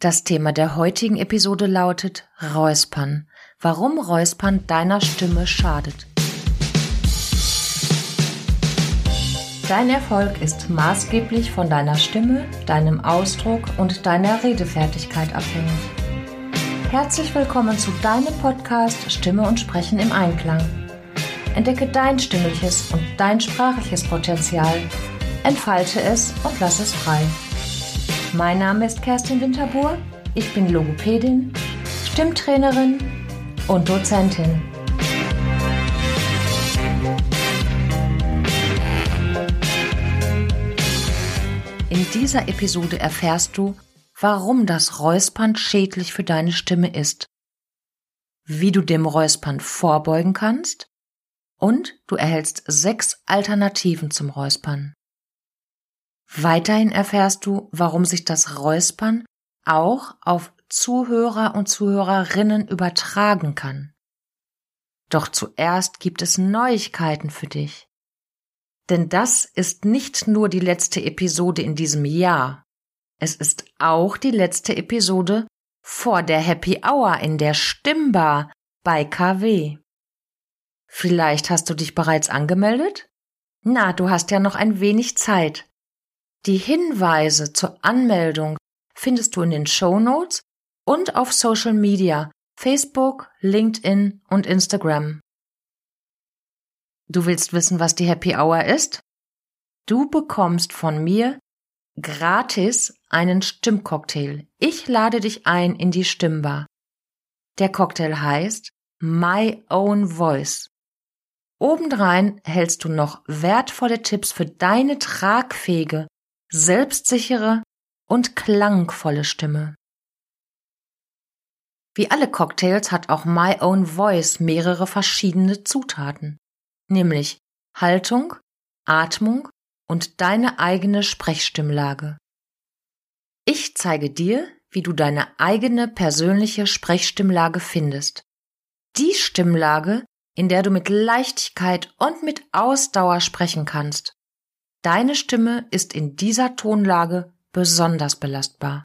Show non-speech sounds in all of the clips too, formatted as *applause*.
Das Thema der heutigen Episode lautet Räuspern. Warum Räuspern deiner Stimme schadet. Dein Erfolg ist maßgeblich von deiner Stimme, deinem Ausdruck und deiner Redefertigkeit abhängig. Herzlich willkommen zu deinem Podcast Stimme und Sprechen im Einklang. Entdecke dein stimmliches und dein sprachliches Potenzial, entfalte es und lass es frei. Mein Name ist Kerstin Winterbuhr. Ich bin Logopädin, Stimmtrainerin und Dozentin. In dieser Episode erfährst du, warum das Räuspern schädlich für deine Stimme ist, wie du dem Räuspern vorbeugen kannst und du erhältst sechs Alternativen zum Räuspern. Weiterhin erfährst du, warum sich das Räuspern auch auf Zuhörer und Zuhörerinnen übertragen kann. Doch zuerst gibt es Neuigkeiten für dich. Denn das ist nicht nur die letzte Episode in diesem Jahr, es ist auch die letzte Episode vor der Happy Hour in der Stimmbar bei KW. Vielleicht hast du dich bereits angemeldet? Na, du hast ja noch ein wenig Zeit. Die Hinweise zur Anmeldung findest du in den Show Notes und auf Social Media, Facebook, LinkedIn und Instagram. Du willst wissen, was die Happy Hour ist? Du bekommst von mir gratis einen Stimmcocktail. Ich lade dich ein in die Stimmbar. Der Cocktail heißt My Own Voice. Obendrein hältst du noch wertvolle Tipps für deine tragfähige selbstsichere und klangvolle Stimme. Wie alle Cocktails hat auch My Own Voice mehrere verschiedene Zutaten, nämlich Haltung, Atmung und deine eigene Sprechstimmlage. Ich zeige dir, wie du deine eigene persönliche Sprechstimmlage findest. Die Stimmlage, in der du mit Leichtigkeit und mit Ausdauer sprechen kannst. Deine Stimme ist in dieser Tonlage besonders belastbar.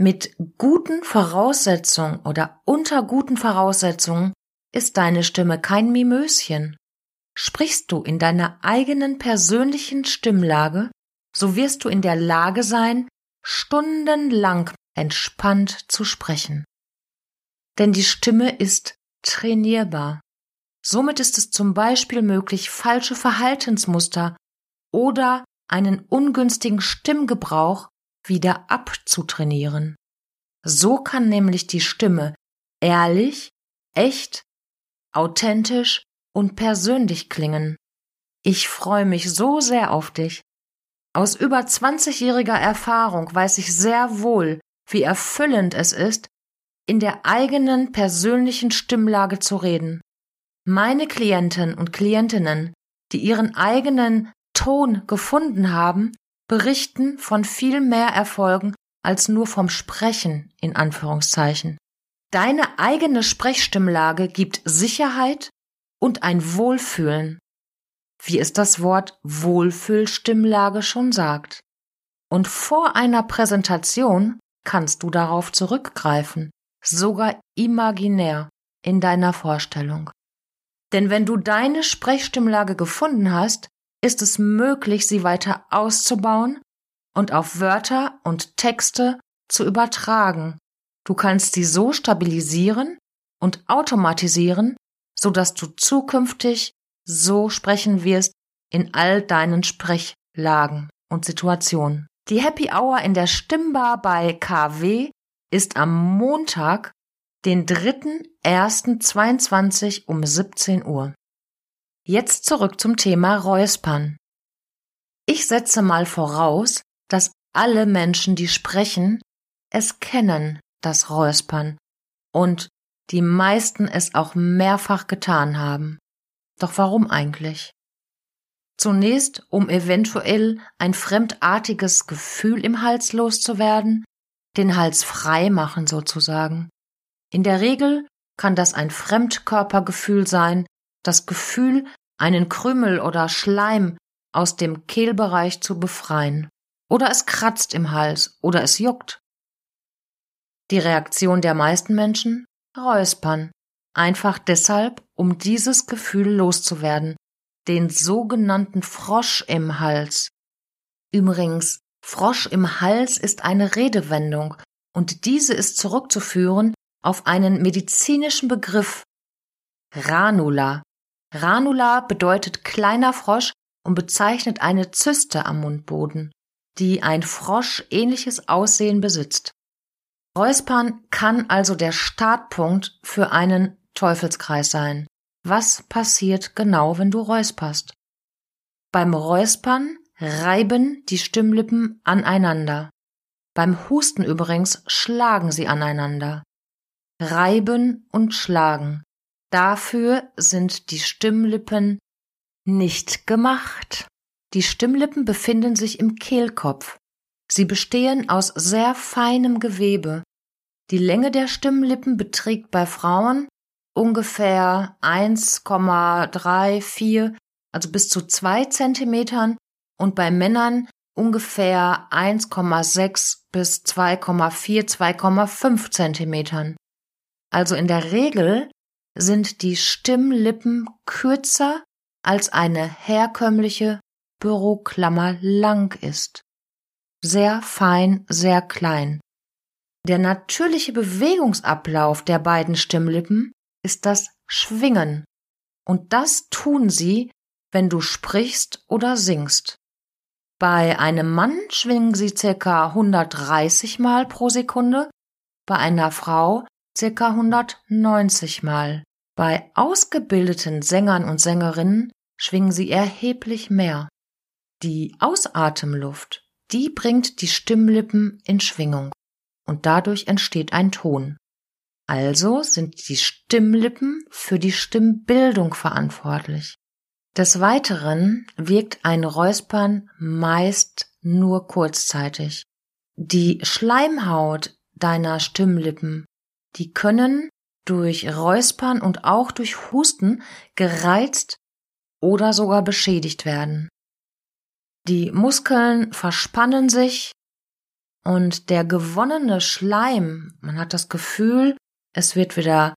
Mit guten Voraussetzungen oder unter guten Voraussetzungen ist deine Stimme kein Mimöschen. Sprichst du in deiner eigenen persönlichen Stimmlage, so wirst du in der Lage sein, stundenlang entspannt zu sprechen. Denn die Stimme ist trainierbar. Somit ist es zum Beispiel möglich, falsche Verhaltensmuster oder einen ungünstigen Stimmgebrauch wieder abzutrainieren. So kann nämlich die Stimme ehrlich, echt, authentisch und persönlich klingen. Ich freue mich so sehr auf dich. Aus über 20-jähriger Erfahrung weiß ich sehr wohl, wie erfüllend es ist, in der eigenen persönlichen Stimmlage zu reden. Meine Klienten und Klientinnen, die ihren eigenen Ton gefunden haben, berichten von viel mehr Erfolgen als nur vom Sprechen in Anführungszeichen. Deine eigene Sprechstimmlage gibt Sicherheit und ein Wohlfühlen, wie es das Wort Wohlfühlstimmlage schon sagt. Und vor einer Präsentation kannst du darauf zurückgreifen, sogar imaginär in deiner Vorstellung. Denn wenn du deine Sprechstimmlage gefunden hast, ist es möglich, sie weiter auszubauen und auf Wörter und Texte zu übertragen. Du kannst sie so stabilisieren und automatisieren, so dass du zukünftig so sprechen wirst in all deinen Sprechlagen und Situationen. Die Happy Hour in der Stimmbar bei KW ist am Montag, den 3.1.22 um 17 Uhr. Jetzt zurück zum Thema Räuspern. Ich setze mal voraus, dass alle Menschen, die sprechen, es kennen, das Räuspern, und die meisten es auch mehrfach getan haben. Doch warum eigentlich? Zunächst, um eventuell ein fremdartiges Gefühl im Hals loszuwerden, den Hals frei machen sozusagen. In der Regel kann das ein Fremdkörpergefühl sein, das Gefühl, einen Krümel oder Schleim aus dem Kehlbereich zu befreien. Oder es kratzt im Hals oder es juckt. Die Reaktion der meisten Menschen? Räuspern. Einfach deshalb, um dieses Gefühl loszuwerden. Den sogenannten Frosch im Hals. Übrigens, Frosch im Hals ist eine Redewendung und diese ist zurückzuführen auf einen medizinischen Begriff. Ranula. Ranula bedeutet kleiner Frosch und bezeichnet eine Zyste am Mundboden, die ein Frosch ähnliches Aussehen besitzt. Räuspern kann also der Startpunkt für einen Teufelskreis sein. Was passiert genau, wenn du räusperst? Beim Räuspern reiben die Stimmlippen aneinander. Beim Husten übrigens schlagen sie aneinander. Reiben und schlagen. Dafür sind die Stimmlippen nicht gemacht. Die Stimmlippen befinden sich im Kehlkopf. Sie bestehen aus sehr feinem Gewebe. Die Länge der Stimmlippen beträgt bei Frauen ungefähr 1,34, also bis zu zwei Zentimetern und bei Männern ungefähr 1,6 bis 2,4, 2,5 Zentimetern. Also in der Regel sind die Stimmlippen kürzer als eine herkömmliche Büroklammer lang ist. Sehr fein, sehr klein. Der natürliche Bewegungsablauf der beiden Stimmlippen ist das Schwingen. Und das tun sie, wenn du sprichst oder singst. Bei einem Mann schwingen sie circa 130 Mal pro Sekunde, bei einer Frau circa 190 Mal. Bei ausgebildeten Sängern und Sängerinnen schwingen sie erheblich mehr. Die Ausatemluft, die bringt die Stimmlippen in Schwingung und dadurch entsteht ein Ton. Also sind die Stimmlippen für die Stimmbildung verantwortlich. Des Weiteren wirkt ein Räuspern meist nur kurzzeitig. Die Schleimhaut deiner Stimmlippen, die können durch Räuspern und auch durch Husten gereizt oder sogar beschädigt werden. Die Muskeln verspannen sich und der gewonnene Schleim, man hat das Gefühl, es wird wieder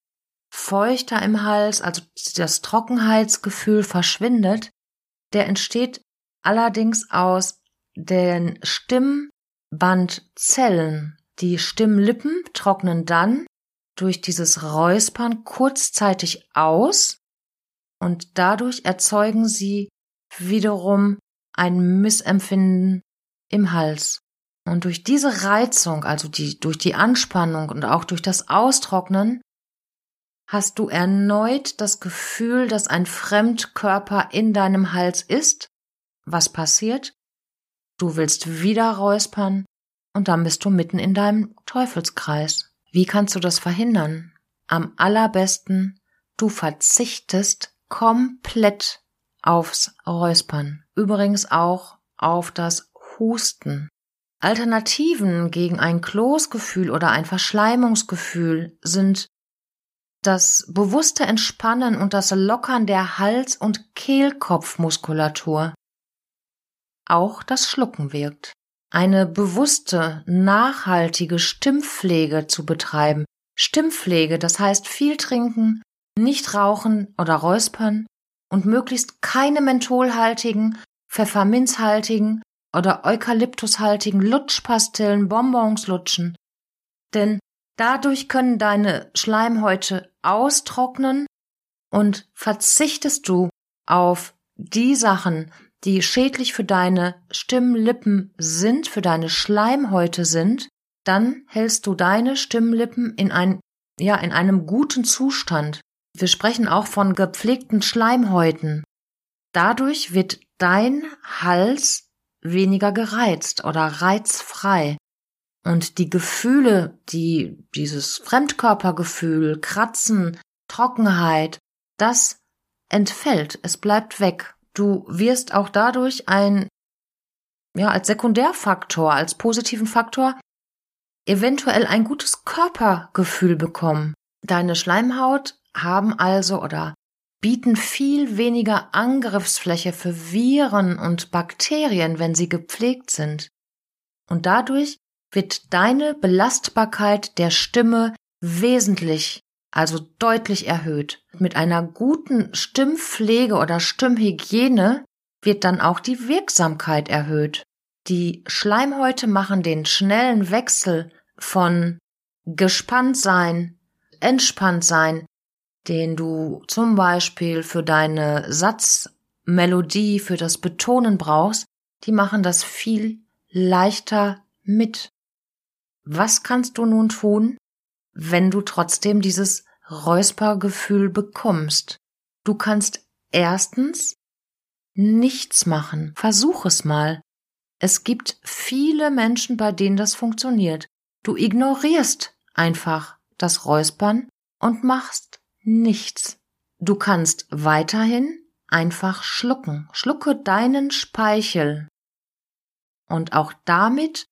feuchter im Hals, also das Trockenheitsgefühl verschwindet, der entsteht allerdings aus den Stimmbandzellen. Die Stimmlippen trocknen dann durch dieses Räuspern kurzzeitig aus und dadurch erzeugen sie wiederum ein Missempfinden im Hals. Und durch diese Reizung, also die, durch die Anspannung und auch durch das Austrocknen, hast du erneut das Gefühl, dass ein Fremdkörper in deinem Hals ist. Was passiert? Du willst wieder räuspern und dann bist du mitten in deinem Teufelskreis. Wie kannst du das verhindern? Am allerbesten, du verzichtest komplett aufs Räuspern. Übrigens auch auf das Husten. Alternativen gegen ein Kloßgefühl oder ein Verschleimungsgefühl sind das bewusste Entspannen und das Lockern der Hals- und Kehlkopfmuskulatur. Auch das Schlucken wirkt. Eine bewusste, nachhaltige Stimmpflege zu betreiben. Stimmpflege, das heißt viel trinken, nicht rauchen oder räuspern und möglichst keine mentholhaltigen, pfefferminzhaltigen oder eukalyptushaltigen Lutschpastillen, Bonbons lutschen. Denn dadurch können deine Schleimhäute austrocknen und verzichtest du auf die Sachen, die schädlich für deine Stimmlippen sind, für deine Schleimhäute sind, dann hältst du deine Stimmlippen in ein, ja, in einem guten Zustand. Wir sprechen auch von gepflegten Schleimhäuten. Dadurch wird dein Hals weniger gereizt oder reizfrei. Und die Gefühle, die, dieses Fremdkörpergefühl, Kratzen, Trockenheit, das entfällt, es bleibt weg. Du wirst auch dadurch ein, ja, als Sekundärfaktor, als positiven Faktor eventuell ein gutes Körpergefühl bekommen. Deine Schleimhaut haben also oder bieten viel weniger Angriffsfläche für Viren und Bakterien, wenn sie gepflegt sind. Und dadurch wird deine Belastbarkeit der Stimme wesentlich, also deutlich erhöht. Mit einer guten Stimmpflege oder Stimmhygiene wird dann auch die Wirksamkeit erhöht. Die Schleimhäute machen den schnellen Wechsel von gespannt sein, entspannt sein, den du zum Beispiel für deine Satzmelodie, für das Betonen brauchst, die machen das viel leichter mit. Was kannst du nun tun, wenn du trotzdem dieses Räuspergefühl bekommst? Du kannst erstens nichts machen. Versuch es mal. Es gibt viele Menschen, bei denen das funktioniert. Du ignorierst einfach das Räuspern und machst nichts. Du kannst weiterhin einfach schlucken. Schlucke deinen Speichel. Und auch damit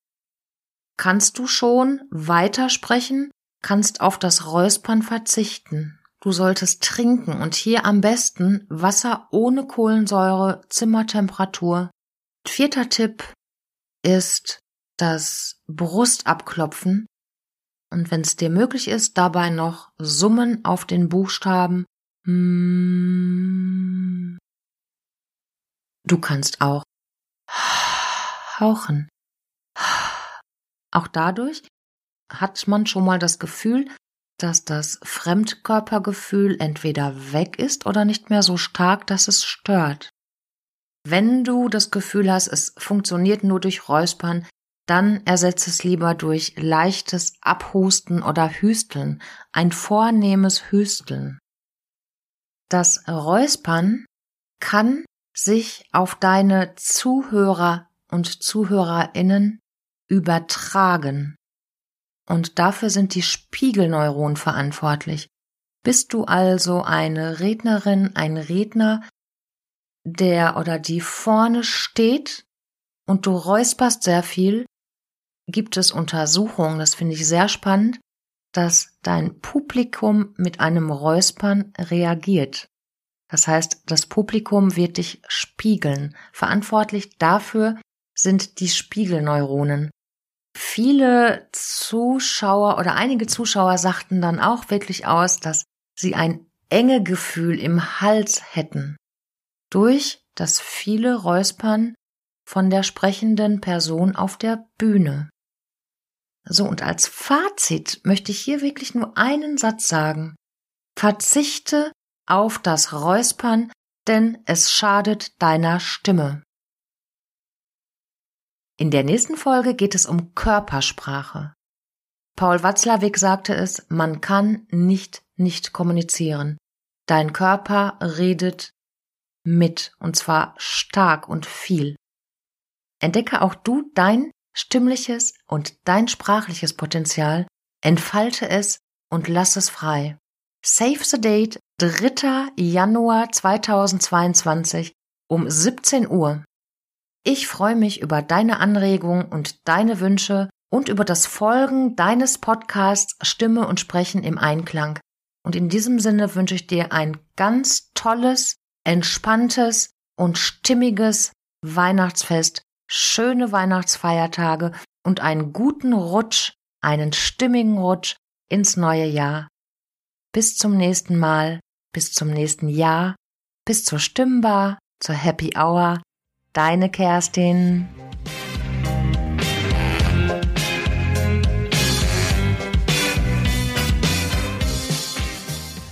kannst du schon weitersprechen, kannst auf das Räuspern verzichten. Du solltest trinken und hier am besten Wasser ohne Kohlensäure, Zimmertemperatur. Vierter Tipp ist das Brustabklopfen und wenn es dir möglich ist, dabei noch Summen auf den Buchstaben. Du kannst auch *sighs* hauchen. *sighs* Auch dadurch hat man schon mal das Gefühl, dass das Fremdkörpergefühl entweder weg ist oder nicht mehr so stark, dass es stört. Wenn du das Gefühl hast, es funktioniert nur durch Räuspern, dann ersetze es lieber durch leichtes Abhusten oder Hüsteln, ein vornehmes Hüsteln. Das Räuspern kann sich auf deine Zuhörer und Zuhörerinnen übertragen. Und dafür sind die Spiegelneuronen verantwortlich. Bist du also eine Rednerin, ein Redner, der oder die vorne steht und du räusperst sehr viel, gibt es Untersuchungen, das finde ich sehr spannend, dass dein Publikum mit einem Räuspern reagiert. Das heißt, das Publikum wird dich spiegeln. Verantwortlich dafür sind die Spiegelneuronen. Viele Zuschauer oder einige Zuschauer sagten dann auch wirklich aus, dass sie ein enge Gefühl im Hals hätten. Durch das viele Räuspern von der sprechenden Person auf der Bühne. So, und als Fazit möchte ich hier wirklich nur einen Satz sagen. Verzichte auf das Räuspern, denn es schadet deiner Stimme. In der nächsten Folge geht es um Körpersprache. Paul Watzlawick sagte es, man kann nicht nicht kommunizieren. Dein Körper redet mit, und zwar stark und viel. Entdecke auch du dein stimmliches und dein sprachliches Potenzial, entfalte es und lass es frei. Save the Date 3. Januar 2022 um 17 Uhr. Ich freue mich über deine Anregungen und deine Wünsche und über das Folgen deines Podcasts Stimme und Sprechen im Einklang. Und in diesem Sinne wünsche ich dir ein ganz tolles, entspanntes und stimmiges Weihnachtsfest, schöne Weihnachtsfeiertage und einen guten Rutsch, einen stimmigen Rutsch ins neue Jahr. Bis zum nächsten Mal, bis zum nächsten Jahr, bis zur Stimmbar, zur Happy Hour Deine Kerstin.